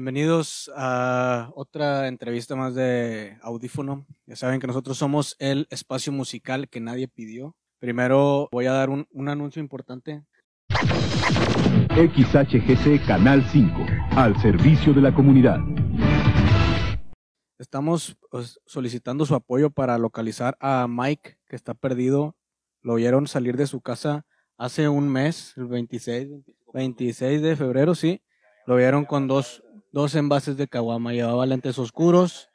Bienvenidos a otra entrevista más de Audífono. Ya saben que nosotros somos el espacio musical que nadie pidió. Primero voy a dar un, un anuncio importante. XHGC Canal 5, al servicio de la comunidad. Estamos pues, solicitando su apoyo para localizar a Mike, que está perdido. Lo vieron salir de su casa hace un mes, el 26, 26 de febrero, sí. Lo vieron con dos, dos envases de caguama. Llevaba lentes oscuros,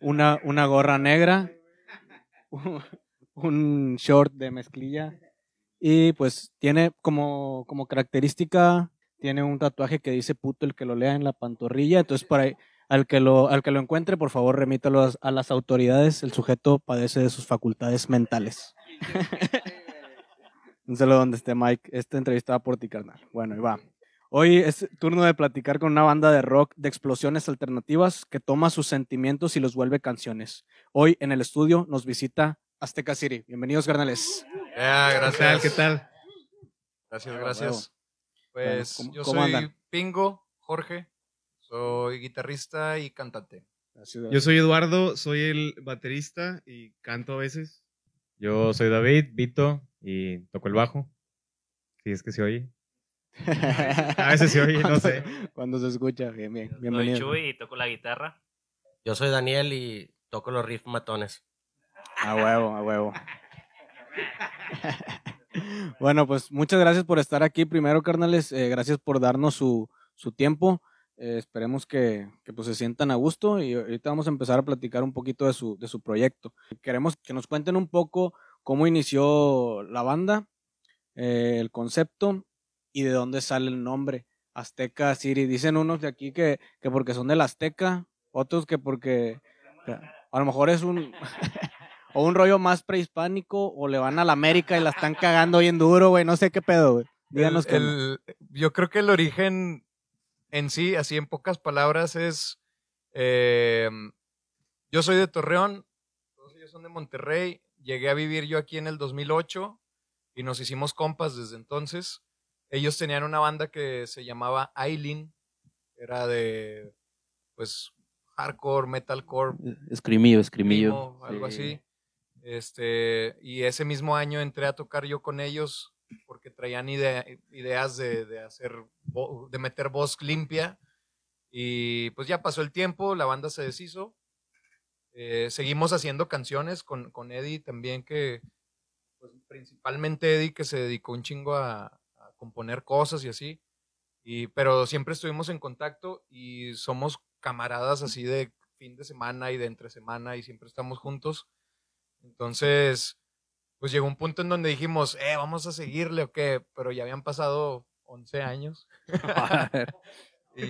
una, una gorra negra, un short de mezclilla y pues tiene como, como característica, tiene un tatuaje que dice puto el que lo lea en la pantorrilla. Entonces, para al que lo, al que lo encuentre, por favor, remítalo a las autoridades. El sujeto padece de sus facultades mentales. Un saludo donde esté Mike. Esta entrevista va por ti, carnal. Bueno, y va. Hoy es turno de platicar con una banda de rock de explosiones alternativas que toma sus sentimientos y los vuelve canciones. Hoy en el estudio nos visita Azteca City. Bienvenidos, carnales. gracias. ¿Qué tal? Gracias, gracias. Pues yo soy Pingo, Jorge, soy guitarrista y cantante. Yo soy Eduardo, soy el baterista y canto a veces. Yo soy David, Vito y toco el bajo. Si es que se oye. A veces se oye, no sé. Cuando se escucha, bien, bien. Bienvenido. Soy Chuy y toco la guitarra. Yo soy Daniel y toco los riffs matones. A huevo, a huevo. bueno, pues muchas gracias por estar aquí primero, carnales. Eh, gracias por darnos su, su tiempo. Eh, esperemos que, que pues, se sientan a gusto y ahorita vamos a empezar a platicar un poquito de su, de su proyecto. Queremos que nos cuenten un poco cómo inició la banda, eh, el concepto y de dónde sale el nombre. Azteca City. Dicen unos de aquí que, que porque son del Azteca, otros que porque a lo mejor es un o un rollo más prehispánico o le van a la América y la están cagando bien duro, güey. No sé qué pedo, güey. Díganos que. Yo creo que el origen en sí, así en pocas palabras, es. Eh, yo soy de Torreón, todos ellos son de Monterrey. Llegué a vivir yo aquí en el 2008 y nos hicimos compas desde entonces. Ellos tenían una banda que se llamaba Aileen, era de, pues, hardcore, metalcore. Escrimillo, escrimillo. Algo así. Este, y ese mismo año entré a tocar yo con ellos porque traían ideas de, hacer, de meter voz limpia. Y pues ya pasó el tiempo, la banda se deshizo. Eh, seguimos haciendo canciones con, con Eddie también, que pues, principalmente Eddie que se dedicó un chingo a, componer cosas y así. Y, pero siempre estuvimos en contacto y somos camaradas así de fin de semana y de entre semana y siempre estamos juntos. Entonces, pues llegó un punto en donde dijimos, eh, vamos a seguirle o qué, pero ya habían pasado 11 años. y,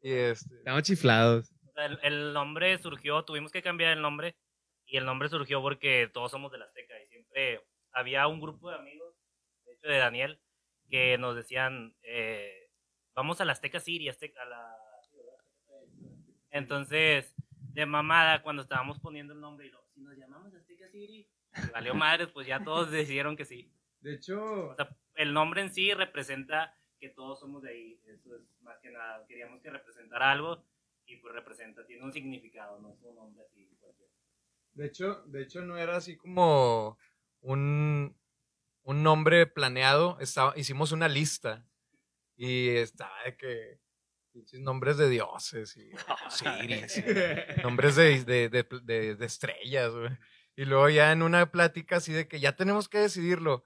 este... Estamos chiflados. El, nombre surgió, tuvimos que cambiar el nombre y el nombre surgió porque todos somos de la Azteca y siempre había un grupo de amigos, de hecho de Daniel, que nos decían, eh, vamos a la Azteca City, Azteca, a la... Entonces, de mamada, cuando estábamos poniendo el nombre, y si nos llamamos Azteca City, valió madres, pues ya todos decidieron que sí. De hecho, el nombre en sí representa que todos somos de ahí. Eso es más que nada. Queríamos que representara algo y pues representa, tiene un significado, no es un nombre así De hecho, de hecho no era así como un, un nombre planeado. Estaba, hicimos una lista y estaba de que nombres de dioses y nombres de, de, de, de estrellas. Y luego ya en una plática así de que ya tenemos que decidirlo.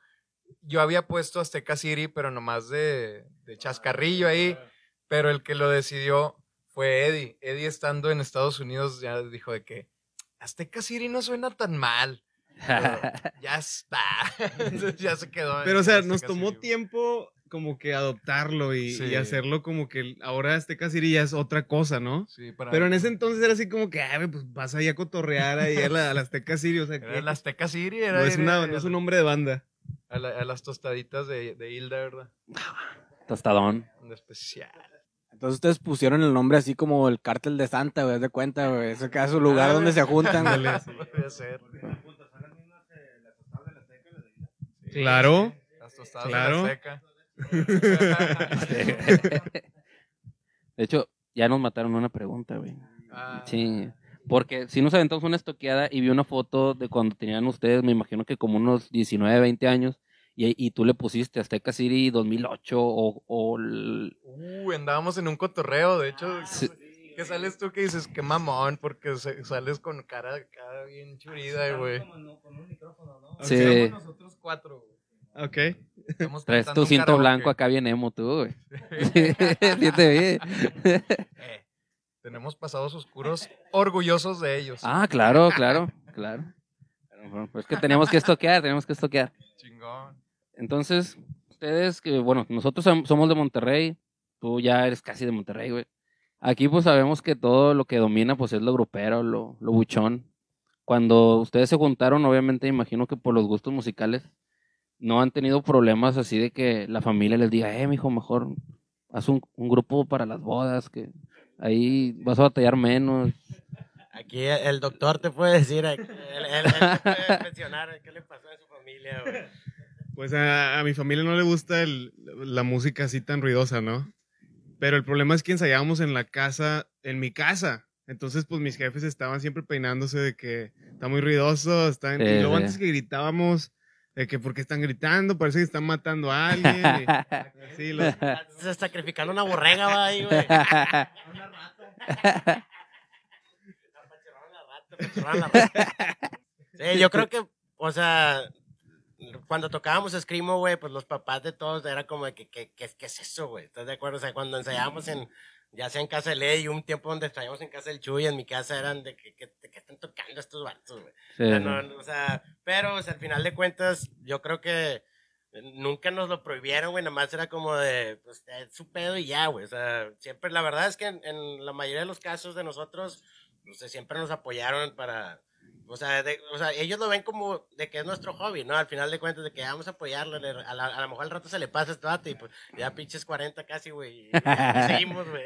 Yo había puesto Azteca City, pero nomás de, de chascarrillo ahí. Pero el que lo decidió fue Eddie. Eddie estando en Estados Unidos ya dijo de que Azteca City no suena tan mal. ya está. ya se quedó. Pero o sea, nos tomó tiempo como que adoptarlo y, hacerlo como que ahora Azteca City ya es otra cosa, ¿no? Sí, Pero en ese entonces era así como que, ay, pues vas ahí a cotorrear ahí a la, Azteca City, o sea que... la Azteca City era... No es, una, no es un nombre de banda. A, las tostaditas de, de, Hilda, ¿verdad? Tostadón. Un especial. Entonces ustedes pusieron el nombre así como el cártel de Santa, güey, de cuenta, güey. Eso que es su lugar donde se juntan, güey. ser. Claro. Las tostadas claro. de la De hecho, ya nos mataron una pregunta, güey. Ah. Sí. Porque si nos aventamos una estoqueada y vi una foto de cuando tenían ustedes, me imagino que como unos 19, 20 años, y, y tú le pusiste Azteca City 2008 o... o Uh, andábamos en un cotorreo, de hecho. Que sales tú que dices, qué mamón, porque sales con cara, cara bien churida, güey. Con un micrófono, ¿no? Sí. nosotros cuatro, Ok. Traes tu cinto blanco acá bien emo tú, güey. sí, te vi. Eh, tenemos pasados oscuros orgullosos de ellos. Ah, claro, claro, claro. pues que tenemos que estoquear, tenemos que estoquear. Chingón. Entonces, ustedes, que bueno, nosotros somos de Monterrey, tú ya eres casi de Monterrey, güey. Aquí pues sabemos que todo lo que domina pues es lo grupero, lo, lo buchón. Cuando ustedes se juntaron, obviamente imagino que por los gustos musicales, no han tenido problemas así de que la familia les diga, eh, mijo, mejor haz un, un grupo para las bodas, que ahí vas a batallar menos. Aquí el doctor te puede decir, él, puede mencionar qué le pasó a su familia. Pues a, mi familia no le gusta la música así tan ruidosa, ¿no? Pero el problema es que ensayábamos en la casa, en mi casa. Entonces, pues mis jefes estaban siempre peinándose de que está muy ruidoso, está y luego antes que gritábamos, de que porque están gritando, parece que están matando a alguien. Y, Se sacrificando una borrega, va ahí, güey. una rata. Sí, yo creo que, o sea, cuando tocábamos Screamo, güey, pues los papás de todos era como de que, ¿qué es eso, güey? ¿Estás de acuerdo? O sea, cuando ensayábamos en, ya sea en casa de Ley, un tiempo donde ensayábamos en casa del Chuy, en mi casa eran de que, que, están tocando estos vatos, güey. o, sea, pero, o sea, al final de cuentas, yo creo que nunca nos lo prohibieron, güey, nada más era como de, pues, su pedo y ya, güey. O sea, siempre, la verdad es que en, en la mayoría de los casos de nosotros, pues, siempre nos apoyaron para o sea, o sea, ellos lo ven como de que es nuestro hobby, ¿no? Al final de cuentas, de que vamos a apoyarlo. A, lo mejor al rato se le pasa este vato y pues ya pinches 40 casi, güey. Seguimos, güey.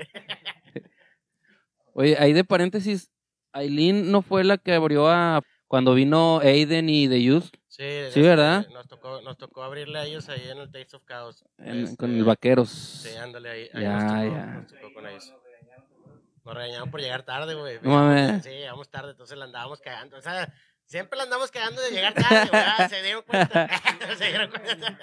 Oye, ahí de paréntesis, Aileen no fue la que abrió a cuando vino Aiden y The Youth. Sí, sí ¿verdad? Nos tocó, nos tocó abrirle a ellos ahí en el Taste of Chaos. Este, con el Vaqueros. Sí, ándale ahí. ahí ya, tocó, ya. Nos tocó con ellos. Nos regañaban por llegar tarde, güey. Sí, llegamos tarde, entonces la andábamos cagando. O sea, siempre la andamos cagando de llegar tarde, güey. Se dieron cuenta. Se dieron cuenta.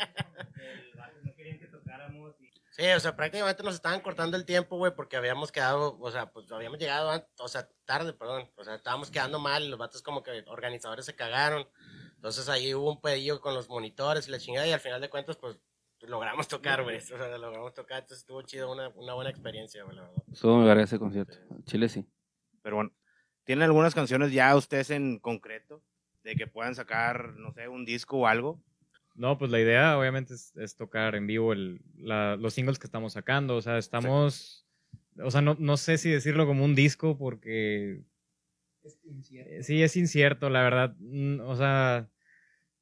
Sí, o sea, prácticamente nos estaban cortando el tiempo, güey, porque habíamos quedado, o sea, pues habíamos llegado, o sea, tarde, perdón, o sea, estábamos quedando mal, y los vatos como que organizadores se cagaron, entonces ahí hubo un pedillo con los monitores y la chingada, y al final de cuentas, pues, logramos tocar, güey. O sea, logramos tocar, entonces estuvo chido, una, una buena experiencia, güey, la verdad. Estuvo muy ese concierto. Chile sí. Pero bueno, ¿tienen algunas canciones ya ustedes en concreto? De que puedan sacar, no sé, un disco o algo. No, pues la idea obviamente es, tocar en vivo el, la, los singles que estamos sacando. O sea, estamos. O sea, no, no sé si decirlo como un disco porque. Es incierto. Sí, es incierto, la verdad. Mm, o sea,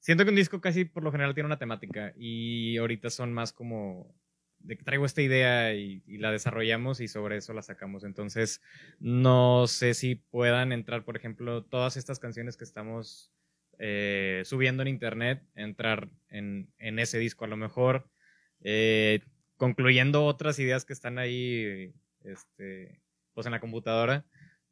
Siento que un disco casi por lo general tiene una temática y ahorita son más como de que traigo esta idea y, la desarrollamos y sobre eso la sacamos. Entonces, no sé si puedan entrar, por ejemplo, todas estas canciones que estamos eh, subiendo en internet, entrar en, ese disco. A lo mejor, eh, concluyendo otras ideas que están ahí, este, pues en la computadora,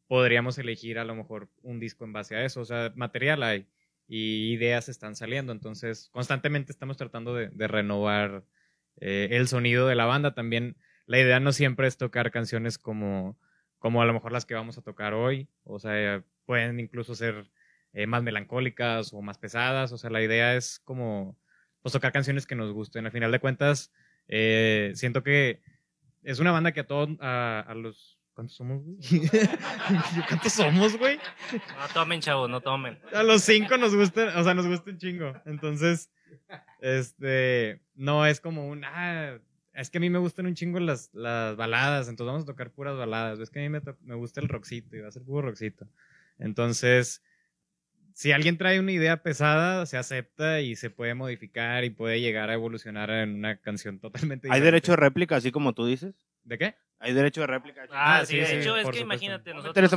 podríamos elegir a lo mejor un disco en base a eso. O sea, material hay y ideas están saliendo. Entonces, constantemente estamos tratando de, renovar eh, el sonido de la banda. También la idea no siempre es tocar canciones como, como a lo mejor las que vamos a tocar hoy. O sea, pueden incluso ser eh, más melancólicas o más pesadas. O sea, la idea es como pues, tocar canciones que nos gusten. Al final de cuentas, eh, siento que es una banda que a todos, a los ¿Cuántos somos, güey? ¿Cuántos somos, güey? No tomen, chavos, no tomen. A los cinco nos gustan, o sea, nos gusta un chingo. Entonces, este, no es como un, ah, es que a mí me gustan un chingo las, las baladas, entonces vamos a tocar puras baladas. Es que a mí me, me gusta el rockcito y va a ser puro rockcito. Entonces, si alguien trae una idea pesada, se acepta y se puede modificar y puede llegar a evolucionar en una canción totalmente diferente. ¿Hay derecho de réplica, así como tú dices? ¿De qué? Hay derecho de réplica. Ah, sí, de hecho es que imagínate, nosotros,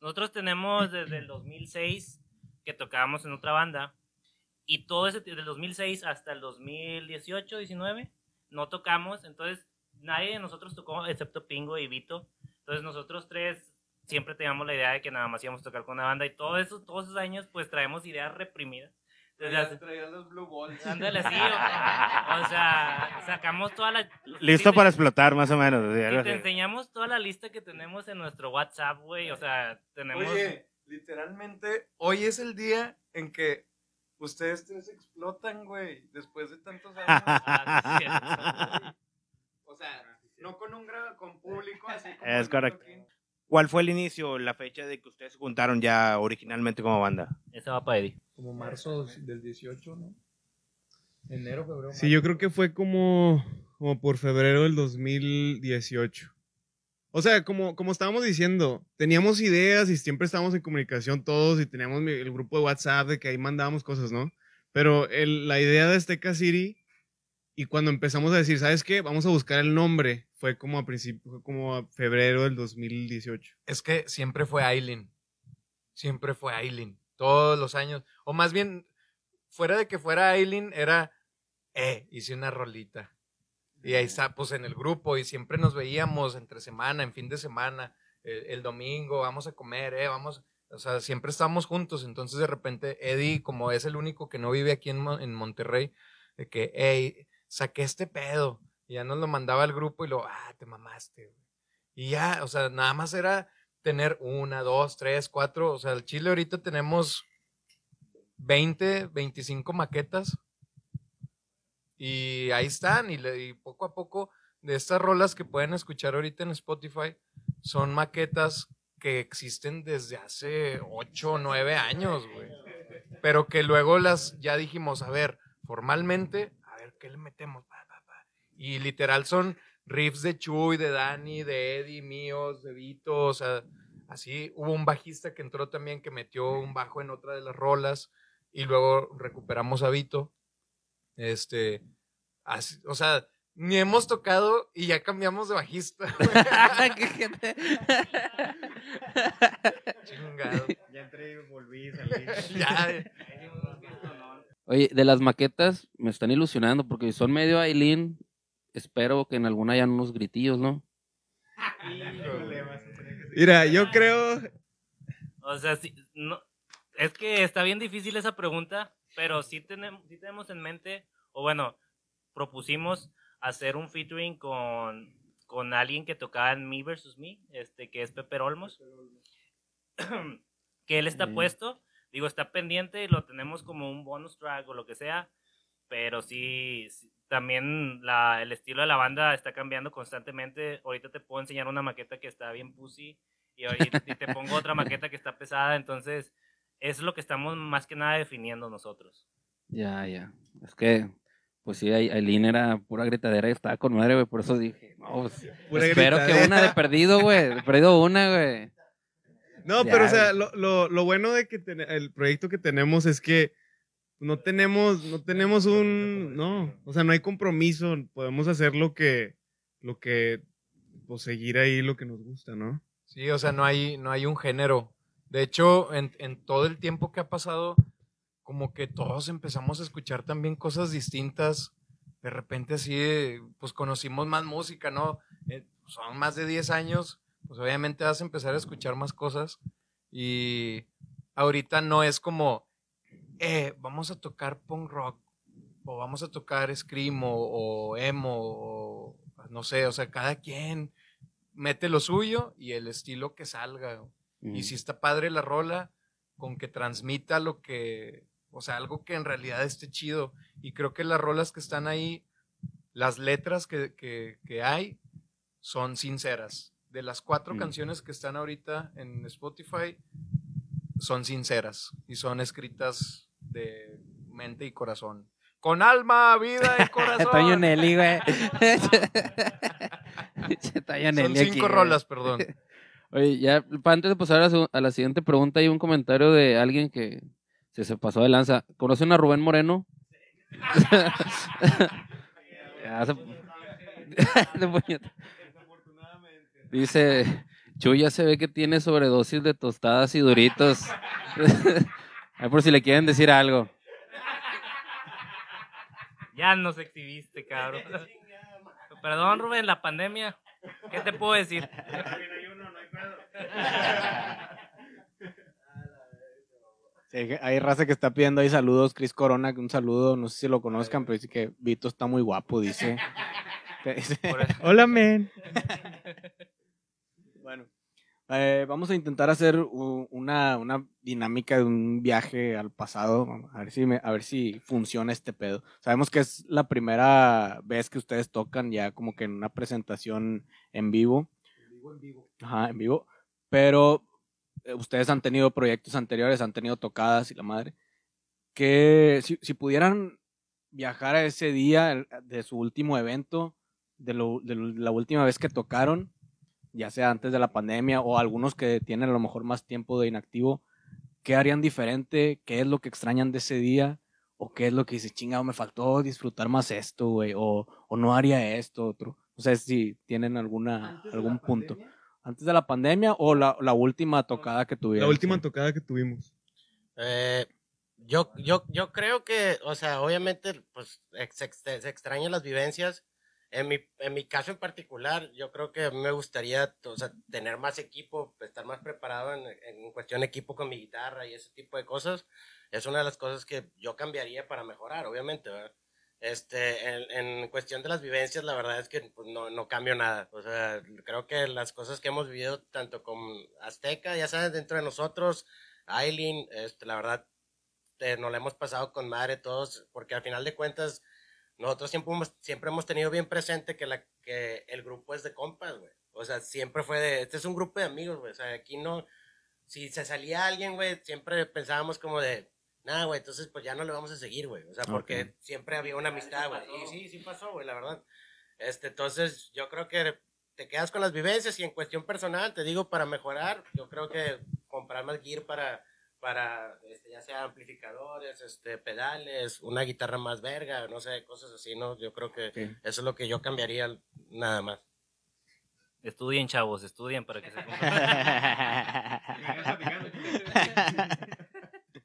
nosotros tenemos desde el 2006 que tocábamos en otra banda y todo ese, desde el 2006 hasta el 2018, 19, no tocamos, entonces nadie de nosotros tocó excepto Pingo y Vito. Entonces nosotros tres siempre teníamos la idea de que nada más íbamos a tocar con una banda y todo eso, todos esos años pues traemos ideas reprimidas. Entonces, traían los Blue Balls. Ándale, sí. O, sea, sacamos toda la... Listo para explotar, más o menos. Y te enseñamos toda la lista que tenemos en nuestro WhatsApp, güey. O sea, tenemos... Oye, literalmente, hoy es el día en que ustedes tres explotan, güey. Después de tantos años. Ah, o sea, no con un con público así como Es correcto. ¿Cuál fue el inicio, la fecha de que ustedes se juntaron ya originalmente como banda? Esa va para Eddie. Como marzo del 18, ¿no? Enero, febrero. Sí, yo creo que fue como, como por febrero del 2018. O sea, como, como estábamos diciendo, teníamos ideas y siempre estábamos en comunicación todos y teníamos el grupo de WhatsApp de que ahí mandábamos cosas, ¿no? Pero la idea de Azteca City y cuando empezamos a decir, ¿sabes qué? Vamos a buscar el nombre. Fue como a principio, fue como a febrero del 2018. Es que siempre fue Aileen. Siempre fue Aileen. Todos los años. O más bien, fuera de que fuera Aileen, era, eh, hice una rolita. Y ahí está, pues en el grupo, y siempre nos veíamos entre semana, en fin de semana, el, domingo, vamos a comer, eh, vamos. O sea, siempre estábamos juntos. Entonces, de repente, Eddie, como es el único que no vive aquí en, en Monterrey, de que, hey, saqué este pedo. Y ya nos lo mandaba al grupo y lo, ah, te mamaste. Y ya, o sea, nada más era tener una, dos, tres, cuatro. O sea, el Chile ahorita tenemos 20, 25 maquetas. Y ahí están. Y, y poco a poco, de estas rolas que pueden escuchar ahorita en Spotify, son maquetas que existen desde hace 8 o 9 años, güey. Pero que luego las ya dijimos, a ver, formalmente ¿qué le metemos? Y literal son riffs de Chuy, de Dani, de Eddie, míos, de Vito, o sea, así. Hubo un bajista que entró también que metió un bajo en otra de las rolas y luego recuperamos a Vito. Este, así, o sea, ni hemos tocado y ya cambiamos de bajista. Chingado. Ya entré y volví, salí. ya. Oye, de las maquetas me están ilusionando porque son medio Aileen. Espero que en alguna hayan unos gritillos, ¿no? Mira, yo creo. O sea, sí, no, es que está bien difícil esa pregunta, pero sí tenemos, sí tenemos en mente, o bueno, propusimos hacer un featuring con, con alguien que tocaba en Me vs. Me, este, que es Pepe Olmos, que él está puesto digo, está pendiente y lo tenemos como un bonus track o lo que sea, pero sí, también la, el estilo de la banda está cambiando constantemente. Ahorita te puedo enseñar una maqueta que está bien pussy y, ahorita te pongo otra maqueta que está pesada, entonces es lo que estamos más que nada definiendo nosotros. Ya, ya. Es que, pues sí, Aileen era pura gritadera y estaba con madre, güey, por eso dije, no, pues, espero que una de perdido, güey, de perdido una, güey. No, pero o sea, lo, lo, lo bueno de que el proyecto que tenemos es que no tenemos, no tenemos un, no, o sea, no hay compromiso, podemos hacer lo que, lo que, pues seguir ahí lo que nos gusta, ¿no? Sí, o sea, no hay, no hay un género. De hecho, en, en todo el tiempo que ha pasado, como que todos empezamos a escuchar también cosas distintas. De repente así, pues conocimos más música, ¿no? Eh, son más de 10 años pues obviamente vas a empezar a escuchar más cosas y ahorita no es como, eh, vamos a tocar punk rock o vamos a tocar scream o, emo o no sé, o sea, cada quien mete lo suyo y el estilo que salga. Y si está padre la rola, con que transmita lo que, o sea, algo que en realidad esté chido. Y creo que las rolas que están ahí, las letras que, que hay, son sinceras de las cuatro mm. canciones que están ahorita en Spotify, son sinceras y son escritas de mente y corazón. Con alma, vida y corazón. Toño Nelly, güey. son cinco rolas, perdón. Oye, ya antes de pasar a, la siguiente pregunta, hay un comentario de alguien que se, se pasó de lanza. ¿Conocen a Rubén Moreno? ya, se... Dice, Chuya se ve que tiene sobredosis de tostadas y duritos. Por si le quieren decir algo. Ya nos exhibiste, cabrón. Perdón, Rubén, la pandemia. ¿Qué te puedo decir? hay raza que está pidiendo ahí saludos. Chris Corona, un saludo. No sé si lo conozcan, pero dice que Vito está muy guapo, dice. Hola, men. Eh, vamos a intentar hacer una, dinámica de un viaje al pasado. A ver, si a ver si funciona este pedo. Sabemos que es la primera vez que ustedes tocan ya como que en una presentación en vivo. En vivo, en vivo. Ajá, en vivo. Pero eh, ustedes han tenido proyectos anteriores, han tenido tocadas y la madre. Que si, si pudieran viajar a ese día de su último evento, de, de la última vez que tocaron, ya sea antes de la pandemia o algunos que tienen a lo mejor más tiempo de inactivo, ¿qué harían diferente? ¿Qué es lo que extrañan de ese día? ¿O qué es lo que dice, chingado, me faltó disfrutar más esto, güey? O, o, no haría esto, otro. No sé si tienen alguna, algún punto. ¿Antes de la pandemia o la, la última tocada que tuvieron? La última tocada que tuvimos. Eh, yo, yo, yo creo que, o sea, obviamente, pues se, se extrañan las vivencias en mi, en mi caso en particular, yo creo que a mí me gustaría o sea, tener más equipo, estar más preparado en, en cuestión de equipo con mi guitarra y ese tipo de cosas. Es una de las cosas que yo cambiaría para mejorar, obviamente. Este, en, en, cuestión de las vivencias, la verdad es que pues, no, no cambio nada. O sea, creo que las cosas que hemos vivido tanto con Azteca, ya sabes, dentro de nosotros, Aileen, este, la verdad, eh, nos la hemos pasado con madre todos, porque al final de cuentas, nosotros siempre hemos, siempre hemos tenido bien presente que, la, que el grupo es de compas, güey. O sea, siempre fue de, este es un grupo de amigos, güey. O sea, aquí no, si se salía alguien, güey, siempre pensábamos como de, nada, güey, entonces pues ya no le vamos a seguir, güey. O sea, porque siempre había una amistad, güey. Y sí, sí pasó, güey, la verdad. Este, entonces yo creo que te quedas con las vivencias y en cuestión personal, te digo, para mejorar, yo creo que comprar más gear para para este, ya sea amplificadores, este, pedales, una guitarra más verga, no sé, cosas así, ¿no? Yo creo que eso es lo que yo cambiaría nada más. Estudien, chavos, estudien para que se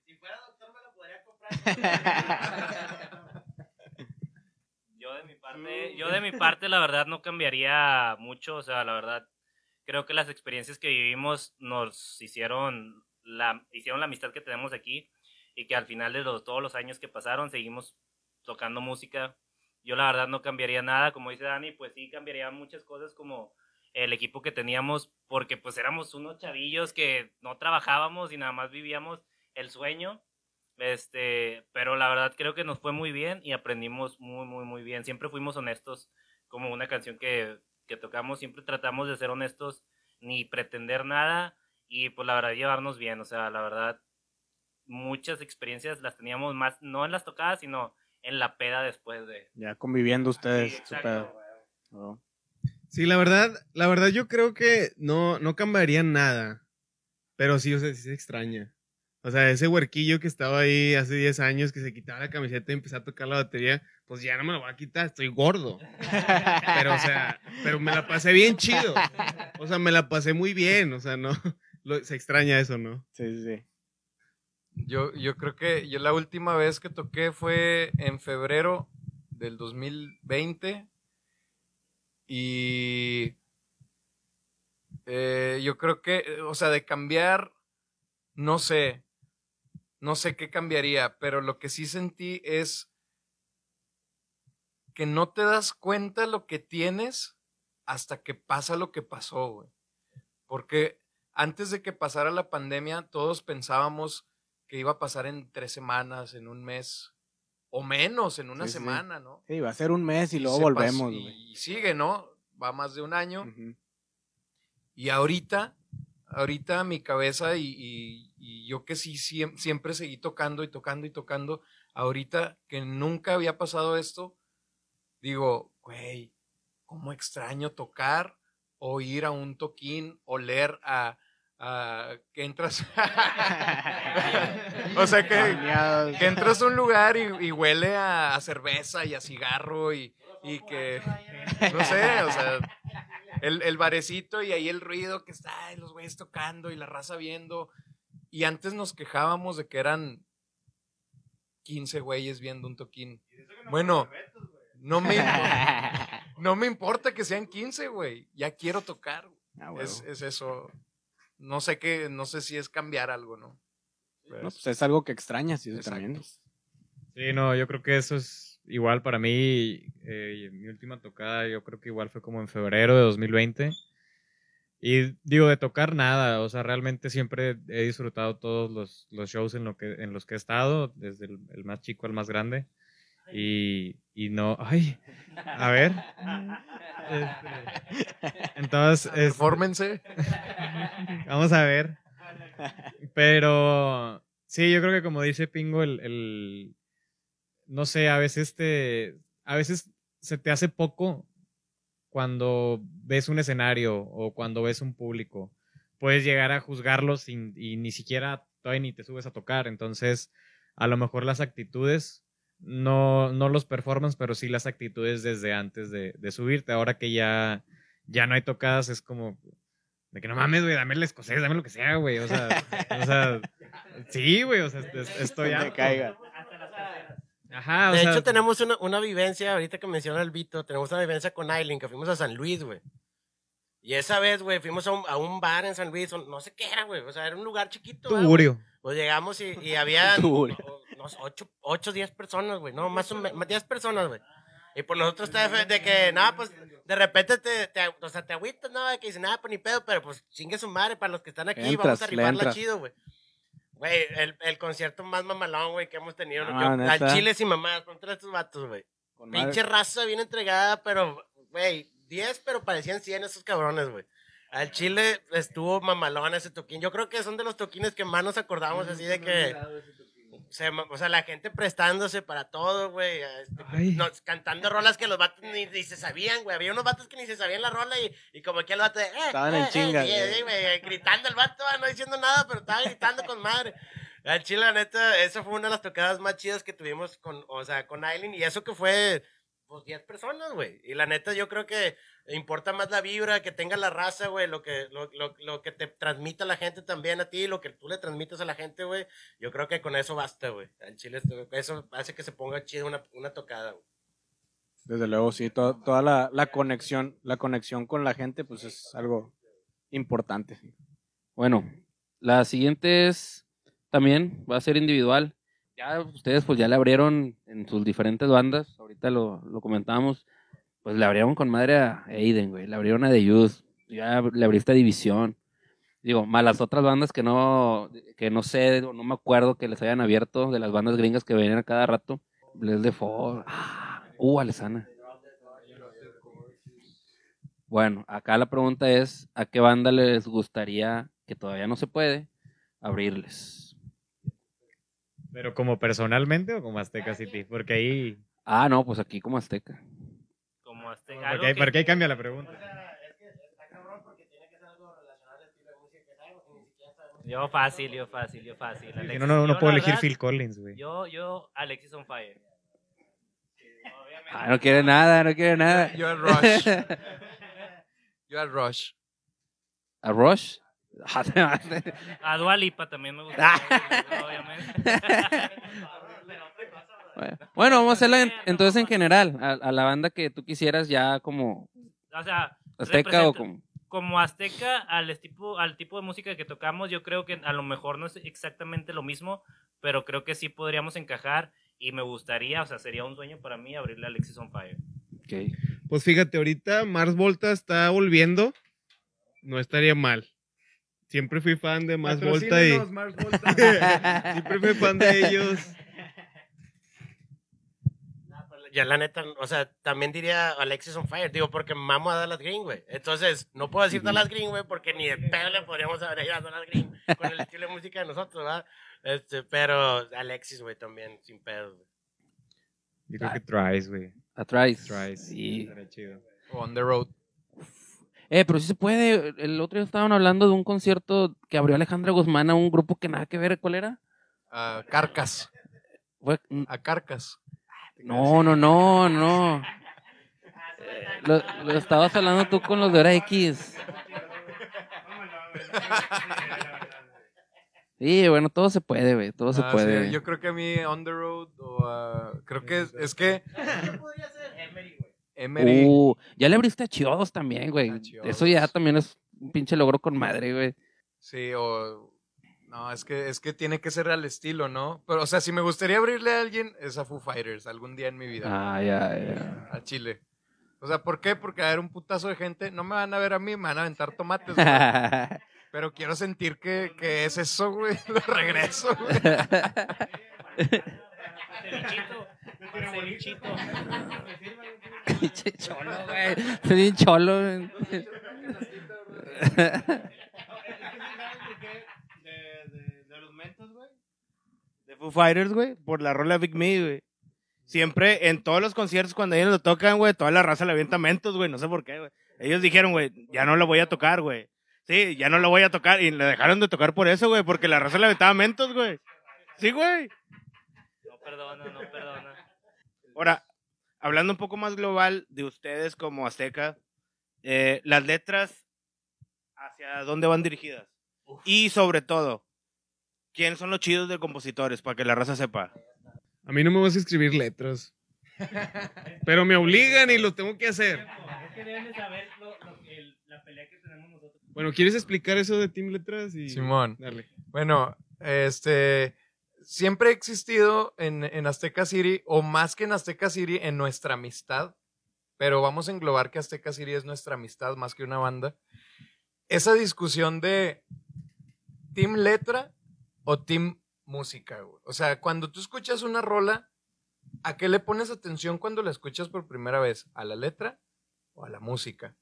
Si fuera doctor me lo podría comprar. yo de mi parte, yo de mi parte la verdad no cambiaría mucho, o sea, la verdad creo que las experiencias que vivimos nos hicieron la, hicieron la amistad que tenemos aquí y que al final de todos los años que pasaron seguimos tocando música. Yo la verdad no cambiaría nada, como dice Dani, pues sí cambiaría muchas cosas como el equipo que teníamos, porque pues éramos unos chavillos que no trabajábamos y nada más vivíamos el sueño. Este, pero la verdad creo que nos fue muy bien y aprendimos muy, muy, muy bien. Siempre fuimos honestos, como una canción que tocamos, siempre tratamos de ser honestos, ni pretender nada y pues la verdad llevarnos bien, o sea, la verdad muchas experiencias las teníamos más, no en las tocadas, sino en la peda después de... Ya conviviendo ustedes. Sí, la verdad, la verdad yo creo que no, no cambiaría nada, pero sí, o sea, sí se extraña. O sea, ese huerquillo que estaba ahí hace 10 años, que se quitaba la camiseta y empezaba a tocar la batería, pues ya no me lo voy a quitar, estoy gordo. Pero, o sea, pero me la pasé bien chido. O sea, me la pasé muy bien, o sea, no, se extraña eso, ¿no? Sí, sí, sí. Yo, yo creo que yo la última vez que toqué fue en febrero del 2020 y eh, yo creo que, o sea, de cambiar, no sé, no sé qué cambiaría, pero lo que sí sentí es que no te das cuenta lo que tienes hasta que pasa lo que pasó, güey. Porque antes de que pasara la pandemia, todos pensábamos que iba a pasar en tres semanas, en un mes, o menos, en una semana, ¿no? Sí, va a ser un mes y, luego volvemos. Y, sigue, ¿no? Va más de un año. Y ahorita, ahorita mi cabeza y, yo que sí siempre seguí tocando y tocando y tocando, ahorita que nunca había pasado esto, digo, güey, ¿cómo extraño tocar? O ir a un toquín, oler a, a que entras. o sea, que, que, entras a un lugar y, huele a, cerveza y a cigarro y, y, que. No sé, o sea. El, el barecito y ahí el ruido que está, los güeyes tocando y la raza viendo. Y antes nos quejábamos de que eran 15 güeyes viendo un toquín. Bueno, no me, no me importa que sean 15, güey. Ya quiero tocar. Ah, es, es, eso. No sé qué, no sé si es cambiar algo, ¿no? no pues es algo que extrañas y eso también. Sí, no, yo creo que eso es igual para mí. Eh, mi última tocada, yo creo que igual fue como en febrero de 2020. Y digo, de tocar nada, o sea, realmente siempre he disfrutado todos los, los shows en, lo que, en los que he estado, desde el, más chico al más grande. Y, y, no, ay, a ver. Este, entonces, fórmense. Vamos a ver. Pero sí, yo creo que como dice Pingo, el, el no sé, a veces te, a veces se te hace poco cuando ves un escenario o cuando ves un público. Puedes llegar a juzgarlos y, ni siquiera todavía ni te subes a tocar. Entonces, a lo mejor las actitudes, no, no los performance, pero sí las actitudes desde antes de, subirte. Ahora que ya, ya no hay tocadas, es como de que no mames, güey, dame el escocés, dame lo que sea, güey. O sea, o sea sí, güey, o sea, estoy. Me caiga de hecho, tenemos una, una, vivencia, ahorita que menciona el Vito, tenemos una vivencia con Aileen, que fuimos a San Luis, güey. Y esa vez, güey, fuimos a un, a un, bar en San Luis, no sé qué era, güey. O sea, era un lugar chiquito. Tuburio. Pues llegamos y, y había unos 8 o 10 personas, güey. No, más o menos 10 personas, güey. Y por nosotros está de que, nada, pues de repente te, te, o sea, te agüitas, ¿no? De que dicen, nada, pues ni pedo, pero pues chingue su madre para los que están aquí, vamos a rifarla chido, güey. Güey, el, el, concierto más mamalón, güey, que hemos tenido. Ah, al Chile sin mamás, contra estos vatos, güey. Pinche raza bien entregada, pero, güey, 10, pero parecían 100 esos cabrones, güey. Al Chile estuvo mamalón ese toquín. Yo creo que son de los toquines que más nos acordamos así de que o sea, la gente prestándose para todo, güey. Este, cantando rolas que los vatos ni, se sabían, güey. Había unos vatos que ni se sabían la rola y, y como que el vato. Eh, Estaban en eh, chinga. Eh, gritando el vato, no diciendo nada, pero estaba gritando con madre. Al chile, la neta, esa fue una de las tocadas más chidas que tuvimos con, o sea, con Aileen. Y eso que fue, pues, 10 personas, güey. Y la neta, yo creo que importa más la vibra, que tenga la raza, güey, lo que, lo, lo, lo, que te transmita la gente también a ti, lo que tú le transmites a la gente, güey. Yo creo que con eso basta, güey. En Chile, eso hace que se ponga chido una, una tocada, güey. Desde luego, sí, toda la, la, conexión, la conexión con la gente, pues es algo importante. Bueno, la siguiente es también, va a ser individual. Ya ustedes pues ya le abrieron en sus diferentes bandas, ahorita lo, lo comentábamos pues le abrieron con madre a Aiden, güey. Le abrieron a The Youth. Ya le abriste a División. Digo, más las otras bandas que no, que no sé, no me acuerdo que les hayan abierto, de las bandas gringas que venían a cada rato. Les de Ford. Ah, uh, Alessana. Bueno, acá la pregunta es, ¿a qué banda les gustaría, que todavía no se puede, abrirles? ¿Pero como personalmente o como Azteca City? Porque ahí... Ah, no, pues aquí como Azteca. ¿Por qué, ahí cambia la pregunta? Yo fácil, yo fácil, yo fácil. no, no, no puedo elegir Phil Collins, güey. Yo, yo, Alexis on Fire. Ah, no quiere nada, no quiere nada. Yo al Rush. yo al Rush. ¿A Rush? a Dualipa también me gusta. obviamente. Bueno, vamos a hacerla entonces en general, a, la banda que tú quisieras ya como o sea, Azteca o como... Como Azteca, al tipo, al tipo de música que tocamos, yo creo que a lo mejor no es exactamente lo mismo, pero creo que sí podríamos encajar y me gustaría, o sea, sería un sueño para mí abrirle a Alexis on Fire. Okay. Pues fíjate, ahorita Mars Volta está volviendo, no estaría mal. Siempre fui fan de Mars Volta y... Mars Volta. Siempre fui fan de ellos ya la neta, o sea, también diría Alexis on Fire, digo, porque mamo a Dallas Green, güey. Entonces, no puedo decir Dallas Green, güey, porque ni de pedo le podríamos haber ido a Dallas Green con el estilo de música de nosotros, ¿verdad? Este, pero Alexis, güey, también, sin pedo, güey. Yo creo que Tries, güey. A Tries. Tries. Sí. chido. On the road. Eh, pero sí se puede. El otro día estaban hablando de un concierto que abrió Alejandra Guzmán a un grupo que nada que ver. ¿Cuál era? A Carcas. Mm. a Carcas. No, no, no, no. Lo, lo, estabas hablando tú con los de hora X. Sí, bueno, todo se puede, güey, todo se ah, puede. yo creo que a mí On the Road o uh, creo que es, es que Emery. Uh, ya le abriste a Chiodos también, güey. Eso ya también es un pinche logro con madre, güey. Sí, o no, es que, es que tiene que ser al estilo, ¿no? Pero, o sea, si me gustaría abrirle a alguien, es a Foo Fighters algún día en mi vida. Ah, ya, ya. A Chile. O sea, ¿por qué? Porque a ver un putazo de gente, no me van a ver a mí, me van a aventar tomates. Pero quiero sentir que, que, es eso, güey. Lo regreso, güey. cholo, güey. Estoy bien cholo, güey. De Foo Fighters, güey, por la rola Big Me, güey. Siempre, en todos los conciertos, cuando ellos lo tocan, güey, toda la raza le avienta mentos, güey, no sé por qué, güey. Ellos dijeron, güey, ya no lo voy a tocar, güey. Sí, ya no lo voy a tocar. Y le dejaron de tocar por eso, güey, porque la raza le aventaba mentos, güey. Sí, güey. No perdona, no perdona. Ahora, hablando un poco más global de ustedes como Azteca, eh, las letras, ¿hacia dónde van dirigidas? Y sobre todo, ¿quiénes son los chidos de compositores para que la raza sepa? A mí no me vas a escribir letras. Pero me obligan y lo tengo que hacer. Bueno, ¿quieres explicar eso de Team Letras? Y... Simón. Dale. Bueno, este. Siempre ha existido en, en Azteca City, o más que en Azteca City, en nuestra amistad. Pero vamos a englobar que Azteca City es nuestra amistad más que una banda. Esa discusión de Team Letra o Team música. O sea, cuando tú escuchas una rola, ¿a qué le pones atención cuando la escuchas por primera vez? ¿A la letra o a la música?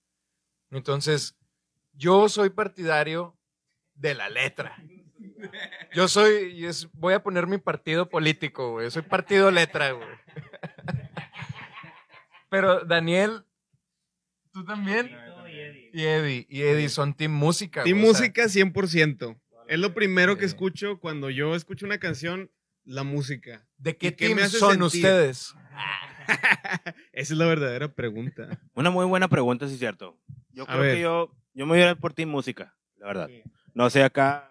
Entonces, yo soy partidario de la letra. Yo soy, voy a poner mi partido político, güey. Soy partido letra, güey. Pero Daniel, ¿tú también? Y Eddie. Y Eddie son team música. Team música 100%. Es lo primero que escucho cuando yo escucho una canción, la música. ¿De qué, team son ustedes? Esa es la verdadera pregunta. Una muy buena pregunta, sí es cierto. Yo creo que yo, yo me voy a ir por Team Música, la verdad. No sé acá.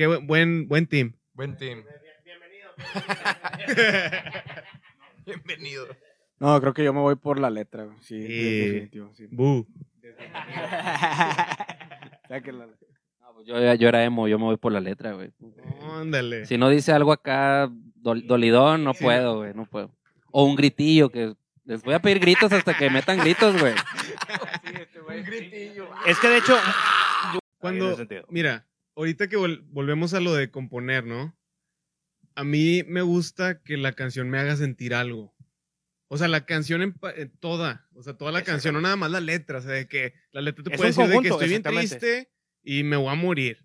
Qué buen, buen team. Buen team. Bienvenido. Bienvenido. No, creo que yo me voy por la letra. Sí, definitivo. Sí. Bu. Pues yo, yo era emo, yo me voy por la letra, güey. Ándale. Si no dice algo acá dolidón, no puedo, güey, no puedo. O un gritillo, que les voy a pedir gritos hasta que metan gritos, güey. un gritillo. Es que de hecho... Cuando, mira, ahorita que volvemos a lo de componer, ¿no? A mí me gusta que la canción me haga sentir algo. O sea, la canción en, toda, o sea, toda la canción, no nada más la letra, o sea, de que la letra te puede decir de que estoy bien triste y me voy a morir.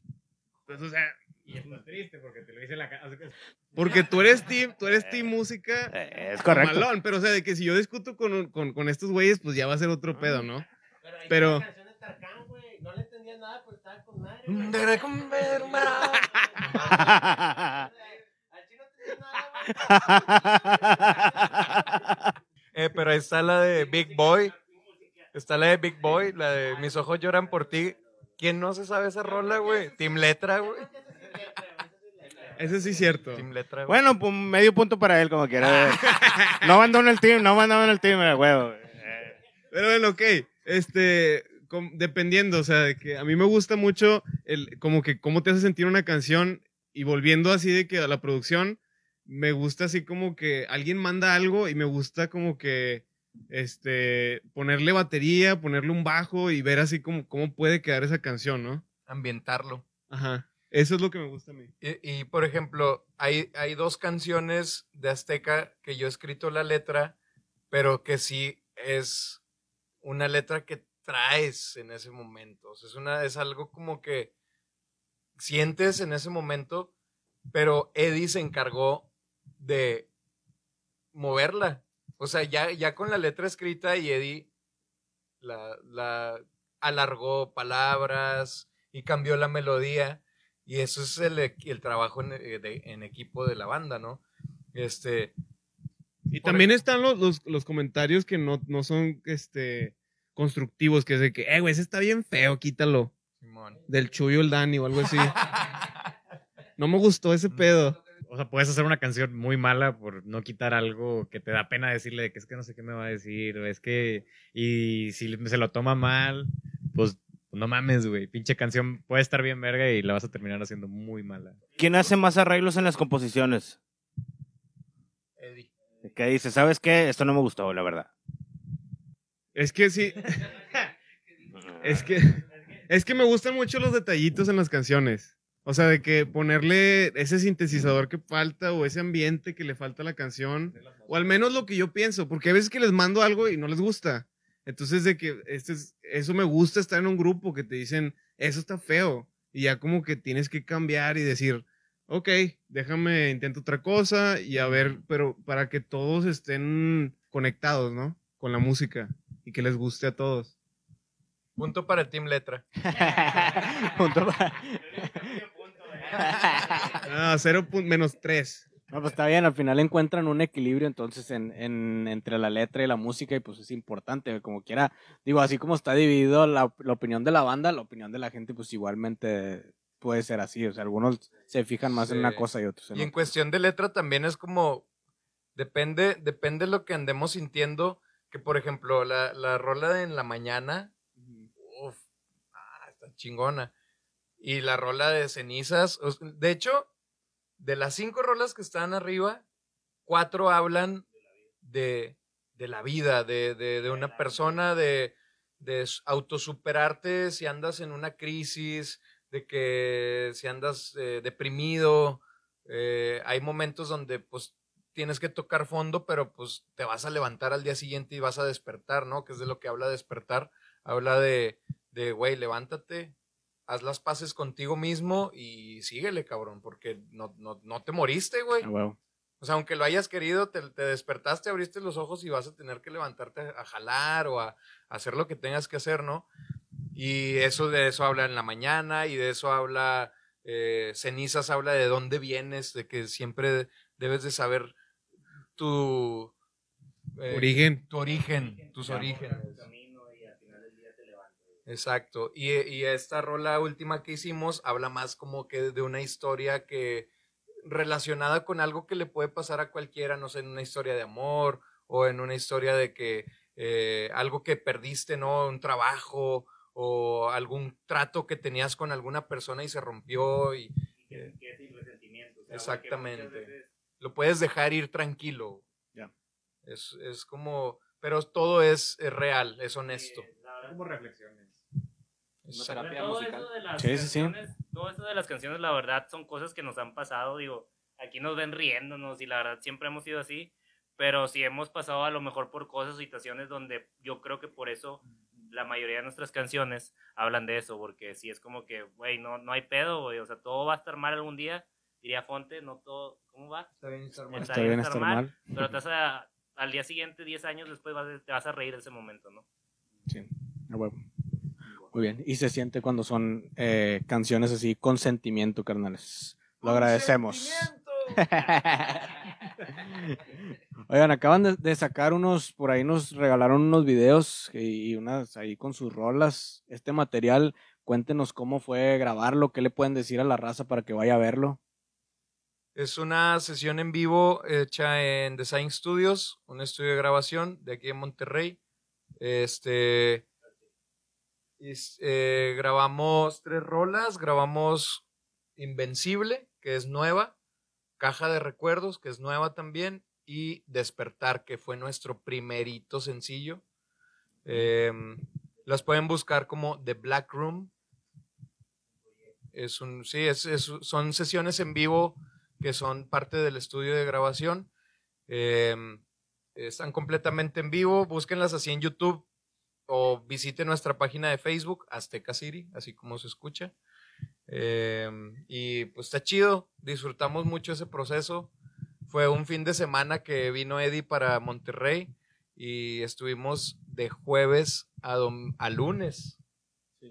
Entonces, o sea, y estás triste porque te lo dice la Porque tú eres team, tú eres team música. Es correcto. Malón, pero o sea, de que si yo discuto con, con, con estos güeyes, pues ya va a ser otro pedo, ¿no? Pero. pero no le. eh, pero ahí está la de Big Boy. Está la de Big Boy, la de Mis ojos lloran por ti. ¿Quién no se sabe esa rola, güey? Team Letra, güey. Ese sí es cierto. Team Letra, güey. Bueno, pues medio punto para él, como quiera. no abandono el team, no abandono el team, güey. Pero bueno, ok. Este, dependiendo, o sea, de que a mí me gusta mucho el, como que cómo te hace sentir una canción y volviendo así de que a la producción, me gusta así como que alguien manda algo y me gusta como que este, ponerle batería, ponerle un bajo y ver así como cómo puede quedar esa canción, ¿no? Ambientarlo. Ajá. Eso es lo que me gusta a mí. Y, por ejemplo, hay, hay dos canciones de Azteca que yo he escrito la letra, pero que sí es una letra que traes en ese momento. O sea, es, una, es algo como que sientes en ese momento, pero Eddie se encargó de moverla. O sea, ya, ya con la letra escrita y Eddie la, la alargó palabras y cambió la melodía. Y eso es el, el trabajo en, eh, en, equipo de la banda, ¿no? Este. Y también están los, los, los, comentarios que no, no son este, constructivos, que es de que, eh, güey, ese está bien feo, quítalo. Simón. Del Chuyo el Dani o algo así. no me gustó ese pedo. o sea, puedes hacer una canción muy mala por no quitar algo que te da pena decirle que es que no sé qué me va a decir, es que, y si se lo toma mal, pues no mames, güey, pinche canción puede estar bien verga y la vas a terminar haciendo muy mala. ¿Quién hace más arreglos en las composiciones? Eddie. ¿Qué dice? ¿Sabes qué? Esto no me gustó, la verdad. Es que sí. es que es que me gustan mucho los detallitos en las canciones. O sea, de que ponerle ese sintetizador que falta o ese ambiente que le falta a la canción. O al menos lo que yo pienso. Porque a veces que les mando algo y no les gusta. Entonces, de que este es, eso me gusta estar en un grupo que te dicen, eso está feo. Y ya como que tienes que cambiar y decir, ok, déjame, intento otra cosa y a ver, pero para que todos estén conectados, ¿no? Con la música y que les guste a todos. Punto para el Team Letra. Punto para... ah, cero menos tres. No, pues está bien, al final encuentran un equilibrio entonces en, en, entre la letra y la música y pues es importante, como quiera, digo, así como está dividido la, la, opinión de la banda, la opinión de la gente pues igualmente puede ser así, o sea, algunos se fijan más en una cosa y otros en Y en cuestión de letra también es como, depende, depende de lo que andemos sintiendo, que por ejemplo, la, la rola de en la mañana, uff, ah, está chingona. Y la rola de cenizas, de hecho, de las cinco rolas que están arriba, cuatro hablan de, de la vida, de, de, de una persona, de, de autosuperarte si andas en una crisis, de que si andas eh, deprimido, eh, hay momentos donde pues tienes que tocar fondo, pero pues te vas a levantar al día siguiente y vas a despertar, ¿no? Que es de lo que habla despertar. Habla de, de, güey, levántate, haz las paces contigo mismo y síguele, cabrón, porque no, no, no te moriste, güey. Ah, o sea, aunque lo hayas querido, te, te, despertaste, abriste los ojos y vas a tener que levantarte a, jalar o a, a, hacer lo que tengas que hacer, ¿no? Y eso de eso habla en la mañana y de eso habla eh, Cenizas, habla de dónde vienes, de que siempre debes de saber tu eh, origen. Tu origen, tus orígenes. Exacto. Y, y, esta rola última que hicimos habla más como que de una historia que relacionada con algo que le puede pasar a cualquiera, no sé, en una historia de amor o en una historia de que eh, algo que perdiste, ¿no? Un trabajo o algún trato que tenías con alguna persona y se rompió y... que, es sin resentimiento. exactamente. Lo puedes dejar ir tranquilo. Ya. Es, es, como... Pero todo es, es real, es honesto. Sí, como reflexiones. todo Eso de las sí, sí. Todo eso de las canciones, la verdad, son cosas que nos han pasado. Digo, aquí nos ven riéndonos y la verdad siempre hemos sido así. Pero sí hemos pasado a lo mejor por cosas o situaciones donde yo creo que por eso la mayoría de nuestras canciones hablan de eso, porque si es como que, güey, no, no hay pedo, güey, o sea, todo va a estar mal algún día, diría Fonte, no todo, ¿cómo va? Está bien estar mal. Está, bien estar, mal, pero te vas a, al día siguiente, 10 años después, vas, te vas a reír de ese momento, ¿no? Sí, a huevo. Muy bien, y se siente cuando son eh, canciones así con sentimiento, carnales. Lo agradecemos. Oigan, acaban de, sacar unos, por ahí nos regalaron unos videos y unas ahí con sus rolas. Este material, cuéntenos cómo fue grabarlo, qué le pueden decir a la raza para que vaya a verlo. Es una sesión en vivo hecha en Design Studios, un estudio de grabación de aquí en Monterrey. Este, eh, grabamos tres rolas, grabamos Invencible, que es nueva, Caja de Recuerdos, que es nueva también, y Despertar, que fue nuestro primerito sencillo. Em, las pueden buscar como The Black Room. Es un, sí, es, son sesiones en vivo que son parte del estudio de grabación. Em, están completamente en vivo. Búsquenlas así en YouTube o visiten nuestra página de Facebook, Azteca City, así como se escucha. Em, y pues está chido, disfrutamos mucho ese proceso. Fue un fin de semana que vino Eddie para Monterrey y estuvimos de jueves a, a lunes.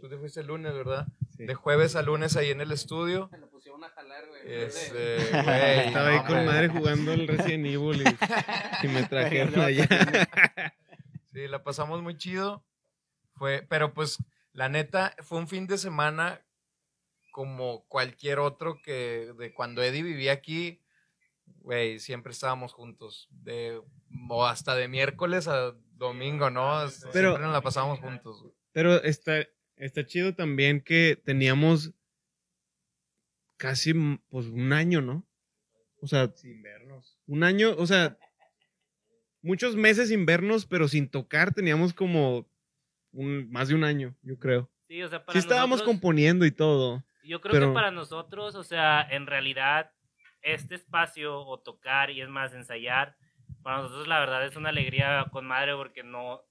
Tú te fuiste el lunes, ¿verdad? De jueves a lunes ahí en el estudio. Se lo pusieron a jalar, güey. Este, Estaba ahí con madre jugando el Resident Evil y, y me trajeron allá. Sí, la pasamos muy chido. Fue, pero pues, la neta, fue un fin de semana como cualquier otro que de cuando Eddie vivía aquí, güey, siempre estábamos juntos. De, o hasta de miércoles a domingo, ¿no? Pero, siempre nos la pasábamos juntos. Pero está, está chido también que teníamos casi pues un año, ¿no? O sea, sin vernos. Un año, o sea, muchos meses sin vernos, pero sin tocar, teníamos como un, más de un año, yo creo. Sí, o sea, para sí estábamos componiendo y todo. Yo creo que para nosotros, o sea, en realidad, este espacio o tocar y es más ensayar, para nosotros la verdad es una alegría con madre porque no,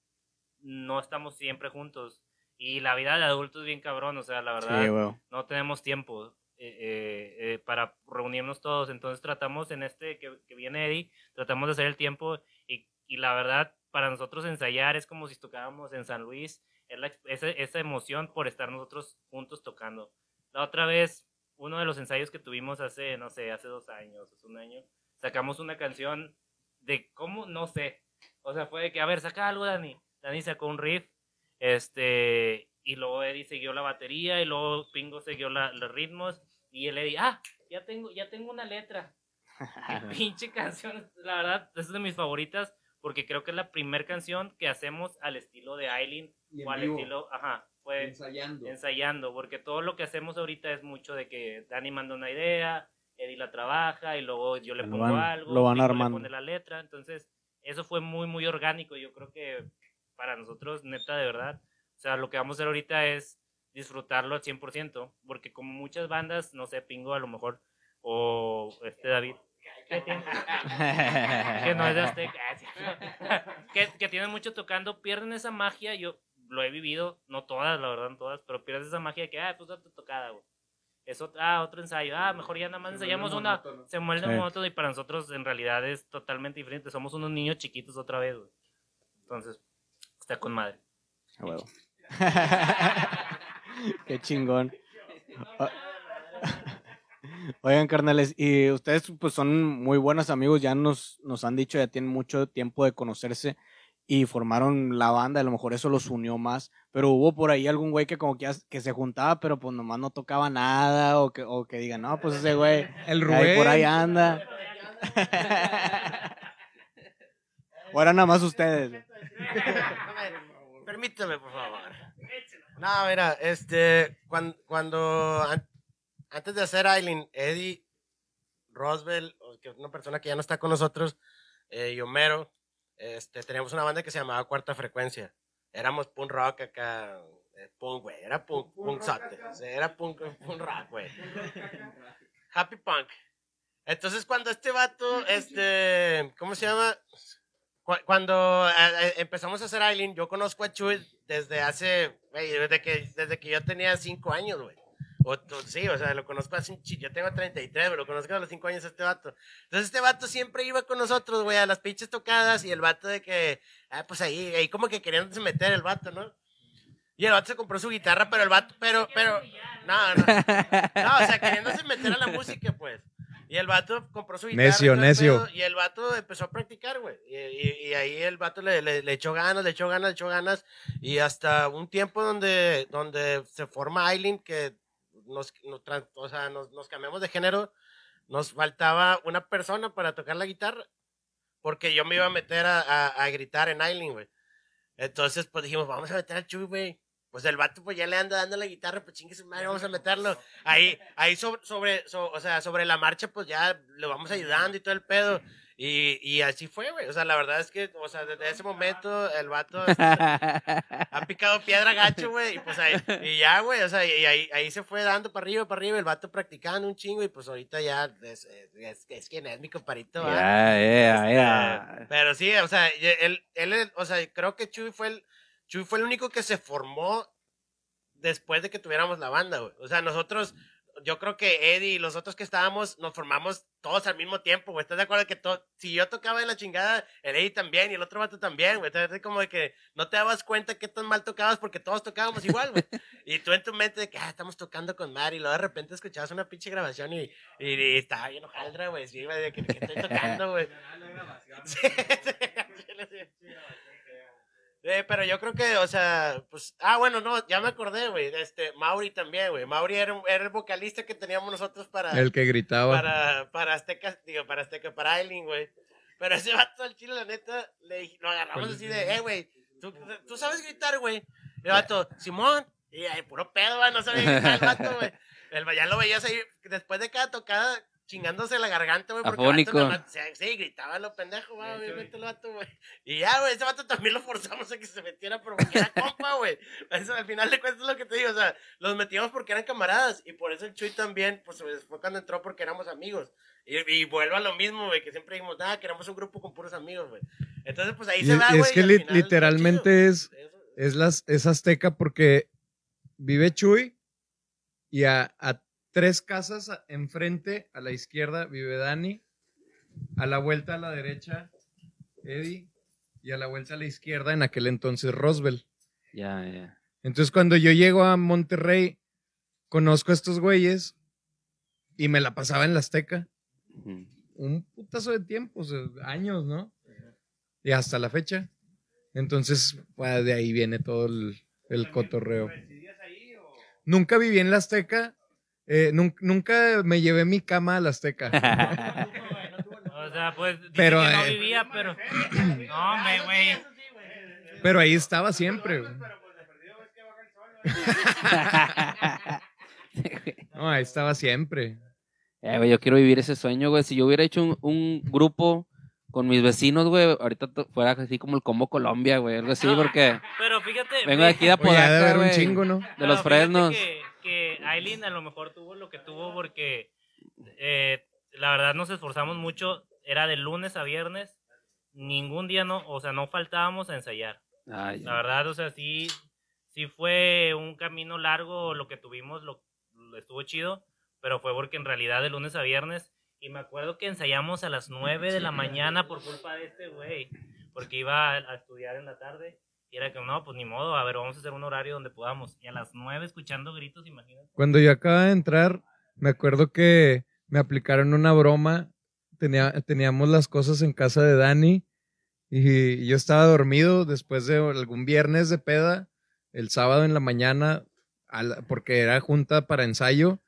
no estamos siempre juntos. Y la vida de adultos es bien cabrón, o sea, la verdad, no tenemos tiempo. Eh, eh, eh, para reunirnos todos. Entonces tratamos en este que, viene Eddie, tratamos de hacer el tiempo y, y, la verdad, para nosotros ensayar es como si tocáramos en San Luis, es la, esa, esa, emoción por estar nosotros juntos tocando. La otra vez, uno de los ensayos que tuvimos hace, no sé, hace dos años, hace un año, sacamos una canción de cómo, no sé, o sea, fue de que, a ver, saca algo, Dani. Dani sacó un riff, este, y luego Eddie siguió la batería, y luego Pingo siguió los ritmos, y él le dije, ah, ya tengo, ya tengo una letra. Qué pinche canción, la verdad, es de mis favoritas porque creo que es la primera canción que hacemos al estilo de Aileen o al estilo, ajá, fue ensayando. Ensayando, porque todo lo que hacemos ahorita es mucho de que Dani manda una idea, Eddie la trabaja y luego yo le pongo algo, lo van armando. le pone la letra, entonces eso fue muy muy orgánico, yo creo que para nosotros neta de verdad, o sea, lo que vamos a hacer ahorita es disfrutarlo al 100%, porque como muchas bandas, no sé, Pingo a lo mejor, o este David, que no es de Azteca, que, que tienen mucho tocando, pierden esa magia, yo lo he vivido, no todas, la verdad, no todas, pero pierdes esa magia que, ah, pues otra tocada, güey. Es otra, ah, otro ensayo, ah, mejor ya nada más ensayamos una, se muerde sí. moto y para nosotros en realidad es totalmente diferente, somos unos niños chiquitos otra vez, güey. Entonces, está con madre. A huevo. Qué chingón. Oigan, carnales, y ustedes pues son muy buenos amigos, ya nos, nos han dicho, ya tienen mucho tiempo de conocerse y formaron la banda, a lo mejor eso los unió más, pero hubo por ahí algún güey que como que, que se juntaba, pero pues nomás no tocaba nada, o que, o que digan, no, pues ese güey, el Rubén. por ahí anda. o eran nada más ustedes. Permíteme, por favor. No, mira, este, cuando, cuando antes de hacer Aileen, Eddie Roswell, que es una persona que ya no está con nosotros, eh, y Homero, este, teníamos una banda que se llamaba Cuarta Frecuencia. Éramos punk rock acá, eh, punk, güey, era punk, punk, punk era punk, punk rock, güey. Happy punk. Entonces cuando este vato, este, ¿cómo se llama? Cuando eh, empezamos a hacer Aileen, yo conozco a Chuy desde hace, güey, desde que, desde que yo tenía cinco años, güey. O, sí, o sea, lo conozco hace un Yo tengo 33, pero lo conozco a los 5 años a este vato. Entonces, este vato siempre iba con nosotros, güey, a las pinches tocadas. Y el vato de que, ah, pues ahí, ahí como que queriéndose meter el vato, ¿no? Y el vato se compró su guitarra, pero el vato, pero, pero, no, no. No, o sea, queriéndose meter a la música, pues. Y el vato compró su guitarra. Necio, necio. y el vato empezó a practicar, güey. Y, y, ahí el vato le, le, echó ganas, le echó ganas, le echó ganas. Y hasta un tiempo donde, donde se forma Aileen, que nos, nos, o sea, nos, nos, cambiamos de género, nos faltaba una persona para tocar la guitarra, porque yo me iba a meter a, a, gritar en Aileen, güey. Entonces, pues dijimos, vamos a meter a Chuy, güey. Pues el vato, pues ya le anda dando la guitarra, pues chingue su madre, vamos a meterlo. Ahí, ahí sobre, sobre o sea, sobre la marcha, pues ya lo vamos ayudando y todo el pedo. Y, y así fue, güey. O sea, la verdad es que, o sea, desde ese momento el vato ha picado piedra gacho, güey. Y pues ahí, y ya, güey, o sea, y ahí, ahí se fue dando para arriba, para arriba, el vato practicando un chingo y pues ahorita ya es, es, es quien es mi comparito, Ya, ya, ya. Pero sí, o sea, él, él, o sea, creo que Chuy fue el, Chuy fue el único que se formó después de que tuviéramos la banda, güey. O sea, nosotros yo creo que Eddie y los otros que estábamos nos formamos todos al mismo tiempo, güey. ¿Estás de acuerdo que todo, si yo tocaba de la chingada, el Eddie también y el otro vato también, güey? Entonces, como de que no te dabas cuenta que tan mal tocabas porque todos tocábamos igual, güey. y tú en tu mente de que, ah, estamos tocando con Mari, y luego de repente escuchabas una pinche grabación y, y, estaba bien hojaldra, güey. Sí, güey, de que, estoy tocando, güey. Eh, pero yo creo que, o sea, pues, ah, bueno, no, ya me acordé, güey, este, Mauri también, güey, Mauri era, era, el vocalista que teníamos nosotros para... El que gritaba. Para, para Azteca, digo, para Azteca, para Aileen, güey. Pero ese vato al chile, la neta, le, lo agarramos así de, eh, güey, ¿tú, ¿tú, sabes gritar, güey. El vato, Simón, y ay, puro pedo, güey, no sabía gritar el vato, güey. El, ya lo veías ahí, después de cada tocada, chingándose la garganta, güey. Afónico. Vato, sí, gritaba lo pendejo, güey, obviamente el vato, güey. Y ya, güey, ese vato también lo forzamos a que se metiera porque era compa, güey. Al final de cuentas es lo que te digo, o sea, los metíamos porque eran camaradas. Y por eso el Chuy también, pues fue cuando entró porque éramos amigos. Y, y vuelvo a lo mismo, güey, que siempre dijimos, nada, queremos un grupo con puros amigos, güey. Entonces, pues ahí se va, güey. Es que literalmente es, es, las, es azteca porque vive Chuy y a, a tres casas enfrente, a la izquierda, vive Dani. A la vuelta a la derecha, Eddie. Y a la vuelta a la izquierda, en aquel entonces, Roswell. Ya, ya. Entonces, cuando yo llego a Monterrey, conozco a estos güeyes y me la pasaba en la Azteca. Un putazo de tiempo, años, ¿no? Y hasta la fecha. Entonces, pues, de ahí viene todo el, el cotorreo. Nunca viví en la Azteca, eh, nunca, me llevé mi cama a la Azteca. o sea, pues pero, que no eh, vivía, pero. No, me, güey. Pero ahí estaba siempre. no, ahí estaba siempre. Eh, güey, yo quiero vivir ese sueño, güey. Si yo hubiera hecho un, un grupo con mis vecinos, güey, ahorita fuera así como el Combo Colombia, güey, algo así, porque... Pero fíjate... Vengo de aquí de Apodaca, un chingo, ¿no? De los fresnos que Aileen a lo mejor tuvo lo que tuvo porque eh, la verdad nos esforzamos mucho. Era de lunes a viernes. Ningún día no, o sea, no faltábamos a ensayar. la verdad, o sea, sí, sí fue un camino largo lo que tuvimos, lo, estuvo chido, pero fue porque en realidad de lunes a viernes, y me acuerdo que ensayamos a las 9 de la mañana por culpa de este güey, porque iba a estudiar en la tarde y era que, no, pues ni modo, a ver, vamos a hacer un horario donde podamos. Y a las nueve escuchando gritos, imagínate. Cuando yo acababa de entrar, me acuerdo que me aplicaron una broma. Tenía, teníamos las cosas en casa de Dani y yo estaba dormido después de algún viernes de peda, el sábado en la mañana, porque era junta para ensayo,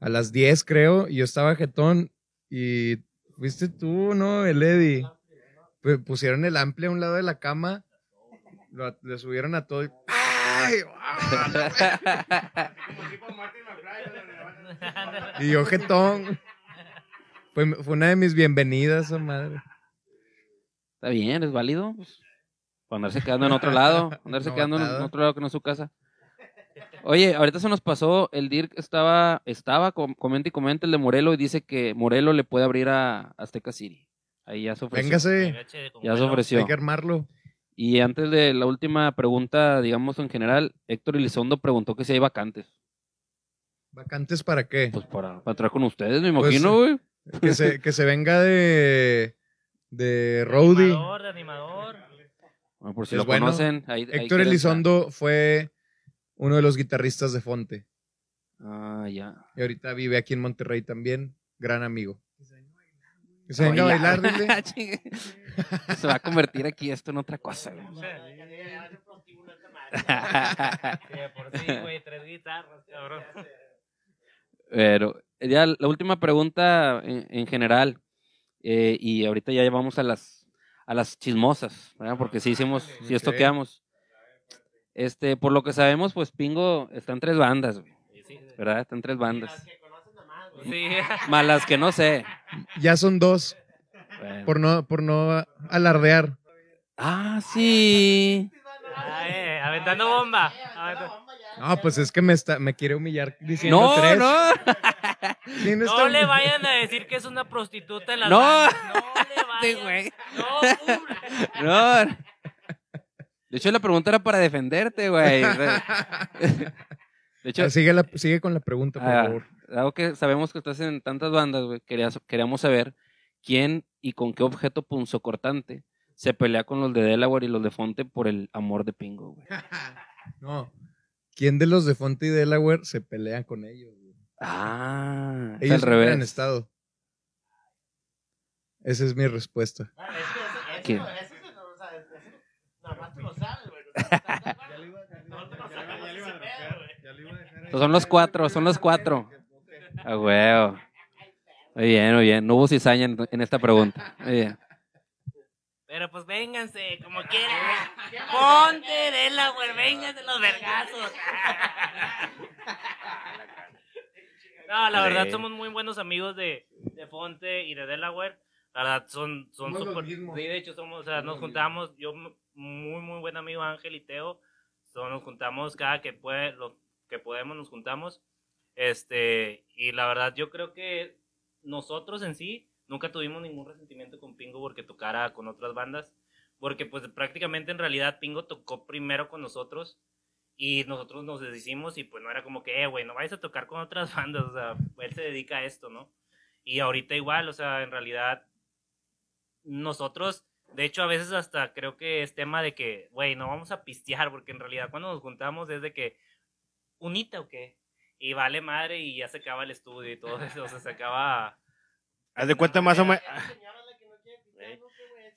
a las 10 creo, y yo estaba jetón y fuiste tú, ¿no? El Eddie. Pusieron el amplia a un lado de la cama le subieron a todo y ¡ay! y yo jetón. Fue, fue una de mis bienvenidas, oh, madre. Está bien, es válido. Pues, andarse quedando en otro lado, andarse quedando en otro lado que no es su casa. Oye, ahorita se nos pasó, el Dirk estaba, estaba, comenta y comenta el de Morelo y dice que Morelo le puede abrir a Azteca City. Ahí ya se ofreció. Véngase. Ya se ofreció. Hay que armarlo. Y antes de la última pregunta, digamos en general, Héctor Elizondo preguntó que si hay vacantes. ¿Vacantes para qué? Pues para, para trabajar con ustedes, me pues, imagino, güey. que, se, que se venga de, de Rowdy. Animador, de animador. Bueno, por si lo conocen. Héctor Elizondo fue uno de los guitarristas de Fonte. Ah, ya. Y ahorita vive aquí en Monterrey también. Gran amigo. Que se venga a bailar, dile. se va a convertir aquí esto en otra cosa. Pero ya la última pregunta en, general, eh, y ahorita ya llevamos a las a las chismosas, porque sí hicimos, sí estoqueamos. Este, por lo que sabemos, pues Pingo está en tres bandas, ¿verdad? Está en tres bandas. Sí. Malas que no sé. Ya son dos. Por no, por no alardear. Ah, sí. Eh, aventando bomba. No, pues es que me está, me quiere humillar diciendo no, tres. No, no. le vayan a decir que es una prostituta en la no. No le vayan. No, no. De hecho, la pregunta era para defenderte, güey. De hecho, sigue, sigue con la pregunta, por ah, favor dado que sabemos que estás en tantas bandas, güey, queríamos saber quién y con qué objeto punzocortante se pelea con los de Delaware y los de Fonte por el amor de Pingo, güey. no. ¿Quién de los de Fonte y Delaware se pelea con ellos, güey? Ah, ellos al revés. han estado. Esa es mi respuesta. Son los cuatro, son los cuatro. A huevo. Muy bien, muy bien. No hubo cizaña en, esta pregunta. Muy bien. Pero pues vénganse, como quieran. Ponte de la vénganse los vergazos. No, la verdad somos muy buenos amigos de, de Fonte y de Delaware. La verdad son son súper... Sí, de hecho somos, o sea, nos juntamos, yo muy muy buen amigo Ángel y Teo, so, nos juntamos cada que puede, lo que podemos nos juntamos. Este, y la verdad yo creo que nosotros en sí nunca tuvimos ningún resentimiento con Pingo porque tocara con otras bandas, porque pues prácticamente en realidad Pingo tocó primero con nosotros y nosotros nos deshicimos y pues no era como que, eh, güey, no vayas a tocar con otras bandas, o sea, él se dedica a esto, ¿no? Y ahorita igual, o sea, en realidad nosotros, de hecho a veces hasta creo que es tema de que, güey, no vamos a pistear, porque en realidad cuando nos juntamos es de que, unita o qué, y vale madre y ya se acaba el estudio y todo eso, o sea, se acaba... Haz de cuenta más o menos...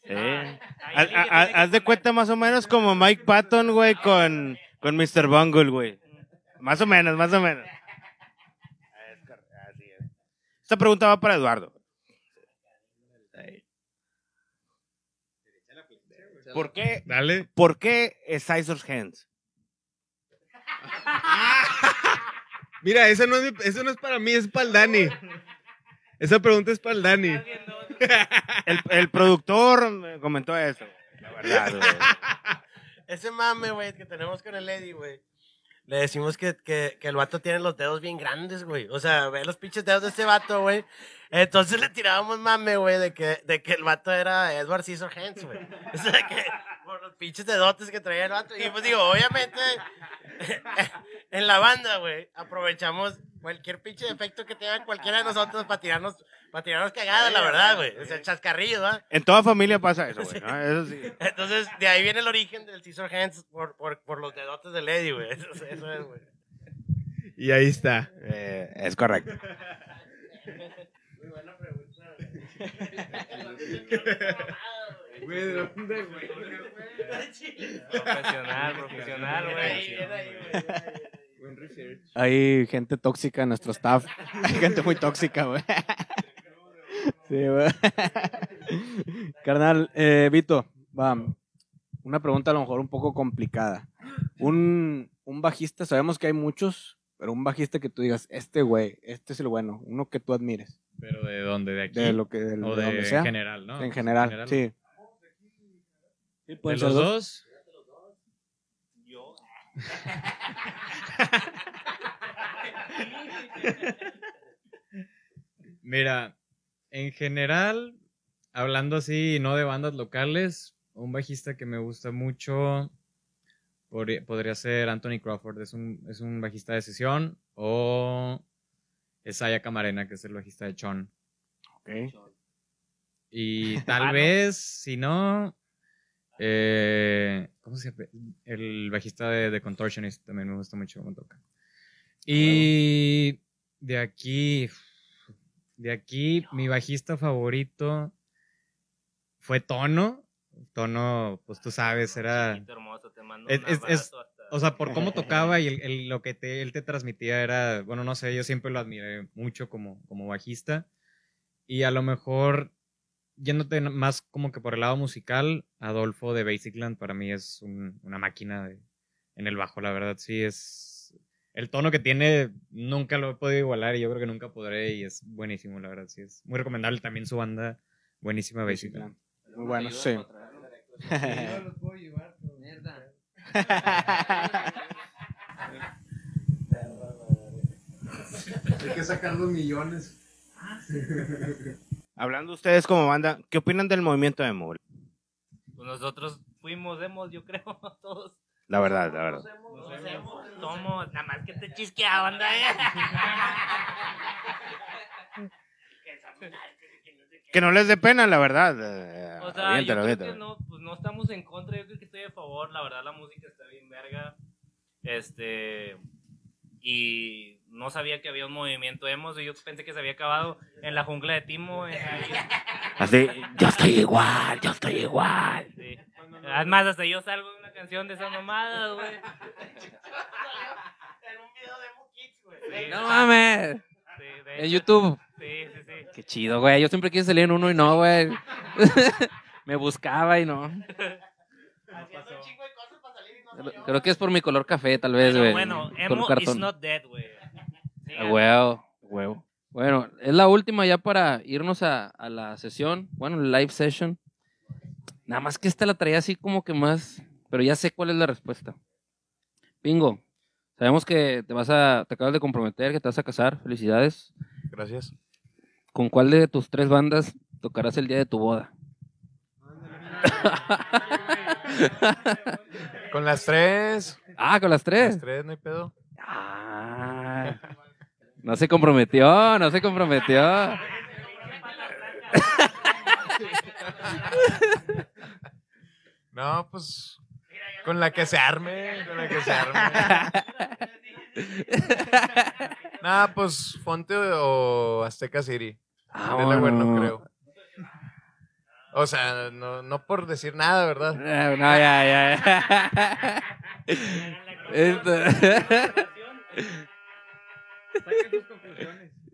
Haz de cuenta más o menos como Mike Patton, güey, con, con Mr. Bungle, güey. Más o menos, más o menos. Esta pregunta va para Eduardo. ¿Por qué? Dale. ¿Por qué Scissors Hands? Mira, eso no, es, eso no es para mí, es para el Dani. Esa pregunta es para el Dani. El, el productor me comentó eso. La verdad, güey. Ese mame, güey, que tenemos con el Eddie, güey. Le decimos que, que, que, el vato tiene los dedos bien grandes, güey. O sea, ve los pinches dedos de este vato, güey. Entonces le tirábamos mame, güey, de que, de que el vato era Edward Scissorhands, güey. O sea, que por los pinches dedotes que traía el vato. Y pues digo, obviamente, en la banda, güey, aprovechamos cualquier pinche defecto que tenga cualquiera de nosotros para tirarnos, para tirarnos cagadas, la verdad, güey. O sea, chascarrillos, ¿verdad? En toda familia pasa eso, güey. Eso sí. Entonces, de ahí viene el origen del Scissor Hands por, por, por los dedotes de Lady, güey. Eso, eso, es, güey. Y ahí está. Eh, es correcto. Muy buena pregunta, güey. ¿de dónde, güey? Profesional, profesional, güey. Hay gente tóxica en nuestro staff. Hay gente muy tóxica, güey. Sí, güey. Carnal, eh, Vito, va. Una pregunta a lo mejor un poco complicada. Un, un bajista, sabemos que hay muchos, pero un bajista que tú digas, este güey, este es el bueno, uno que tú admires. ¿Pero de dónde? ¿De aquí? De lo que, de, o de, de sea. en general, ¿no? En general, sí. Sí ¿De los dos? Yo. Mira, en general, hablando así, no de bandas locales, un bajista que me gusta mucho podría ser Anthony Crawford, es un, es un bajista de sesión, o Isaiah Camarena, que es el bajista de Chon. Ok. Y tal vez, si no, eh, ¿cómo se llama? El bajista de Contortionist también me gusta mucho cómo toca. Y de aquí, de aquí, mi bajista favorito fue Tono. Tono, pues tú sabes, era... Hermoso, te mando es, un es, es, abrazo hasta- o sea, por cómo tocaba y el, el- lo que te, él te transmitía era, bueno, no sé, yo siempre lo admiré mucho como, como bajista. Y a lo mejor, yéndote más como que por el lado musical, Adolfo de Basicland para mí es un- una máquina de- en el bajo, la verdad, sí, es... El tono que tiene nunca lo he podido igualar y yo creo que nunca podré y es buenísimo, la verdad, sí, es muy recomendable también su banda, buenísima Basicland. Muy bueno, sí. Hay que sacar los millones. Hablando ustedes como banda, ¿qué opinan del movimiento emo? Pues nosotros fuimos demos, yo creo, todos. La verdad, la verdad. Nos hemos, somos, nada más que te chisqueaban, ¿eh? Que no les dé pena, la verdad. O sea, aviéntalo, yo creo aviéntalo. que no, pues no estamos en contra, yo creo que estoy a favor, la verdad la música está bien verga. Este y no sabía que había un movimiento emo, yo pensé que se había acabado en la jungla de Timo. en. Así, yo estoy igual, yo estoy igual. Sí. Además, hasta yo salgo de una canción de esas mamadas, güey. en un video de Kids, güey. no mames. en YouTube. Sí, sí, sí. Qué chido, güey. Yo siempre quise salir en uno y no, güey. Me buscaba y no. Haciendo un chingo Creo que es por mi color café, tal vez, güey. Bueno, emo is not dead, güey. huevo, huevo. Bueno, es la última ya para irnos a, a la sesión, bueno, live session. Nada más que esta la traía así como que más, pero ya sé cuál es la respuesta. Pingo, sabemos que te vas a, te acabas de comprometer, que te vas a casar. Felicidades. Gracias. ¿Con cuál de tus tres bandas tocarás el día de tu boda? con las tres. Ah, con las tres. Las tres, no hay pedo. Ah. No se comprometió, no se comprometió. No, pues con la que se arme, con la que se arme. Nada, pues Fonte o Azteca City. Ah, bueno. creo. O sea, no, no por decir nada, ¿verdad? No, ya, ya.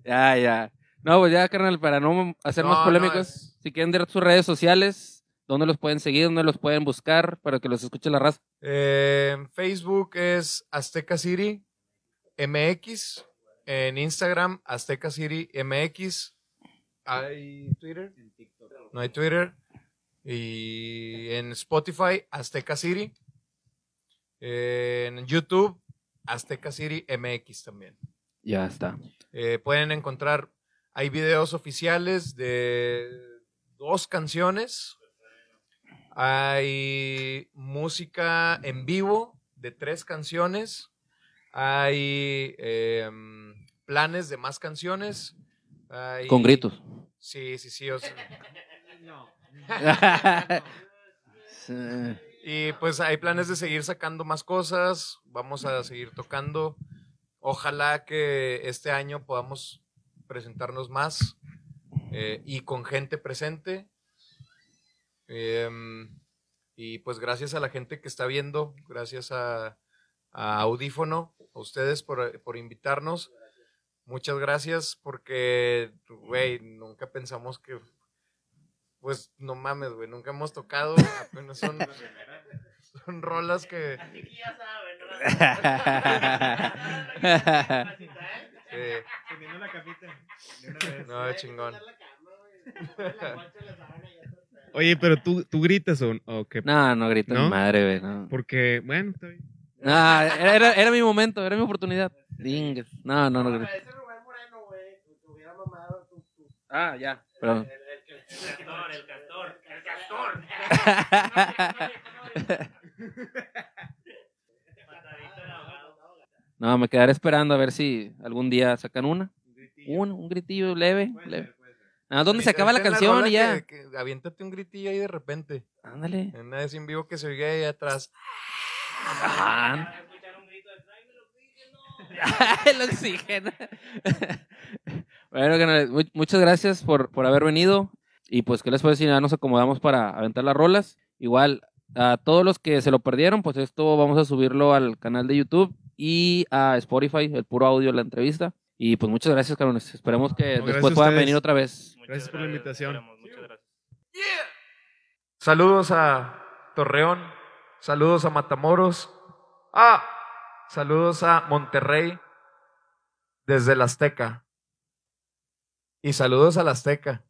Ya, ya. No, pues ya, carnal, para no hacer más polémicos, si quieren ver sus redes sociales, ¿dónde los pueden seguir? ¿Dónde los pueden buscar para que los escuche la raza? Eh, Facebook es Azteca City MX. En Instagram, Azteca City MX. ¿Hay Twitter? No hay Twitter. Y en Spotify, Azteca City. En YouTube, Azteca City MX también. Ya está. Eh, pueden encontrar, hay videos oficiales de dos canciones. Hay música en vivo de tres canciones. Hay em, planes de más canciones. Con gritos. Sí, sí, sí. No. Y pues hay planes de seguir sacando más cosas. Vamos a seguir tocando. Ojalá que este año podamos presentarnos más eh, y con gente presente. Em, y pues gracias a la gente que está viendo, gracias a, Audífono, a ustedes por, por invitarnos. Muchas gracias porque, güey, nunca pensamos que pues no mames, güey, nunca hemos tocado, apenas son, son rolas que... ya saben, ¿no? No, chingón. Oye, pero tú, tú gritas o, o qué? No, no grito ¿No? madre, güey, no. Porque, bueno, está bien. No, era, era, mi momento, era mi oportunidad. No, no, no. no. Ah, ya. Perdón. El castor, el castor, el castor. No, me quedaré esperando a ver si algún día sacan una. Un, un gritillo leve. leve. Ah, ¿Dónde se acaba la canción y ya? Que, aviéntate un gritillo ahí de repente. Ándale. En una vez en vivo que se oiga ahí atrás. el oxígeno. bueno, muchas gracias por, por haber venido. Y pues, ¿qué les puedo decir? Ya nos acomodamos para aventar las rolas. Igual, a todos los que se lo perdieron, pues esto vamos a subirlo al canal de YouTube y a Spotify, el puro audio de la entrevista. Y pues muchas gracias, cabrones. Esperemos que después puedan venir otra vez. gracias, por la invitación. Saludos a Torreón, saludos a Matamoros, ah, saludos a Monterrey desde la Azteca. Y saludos a la Azteca.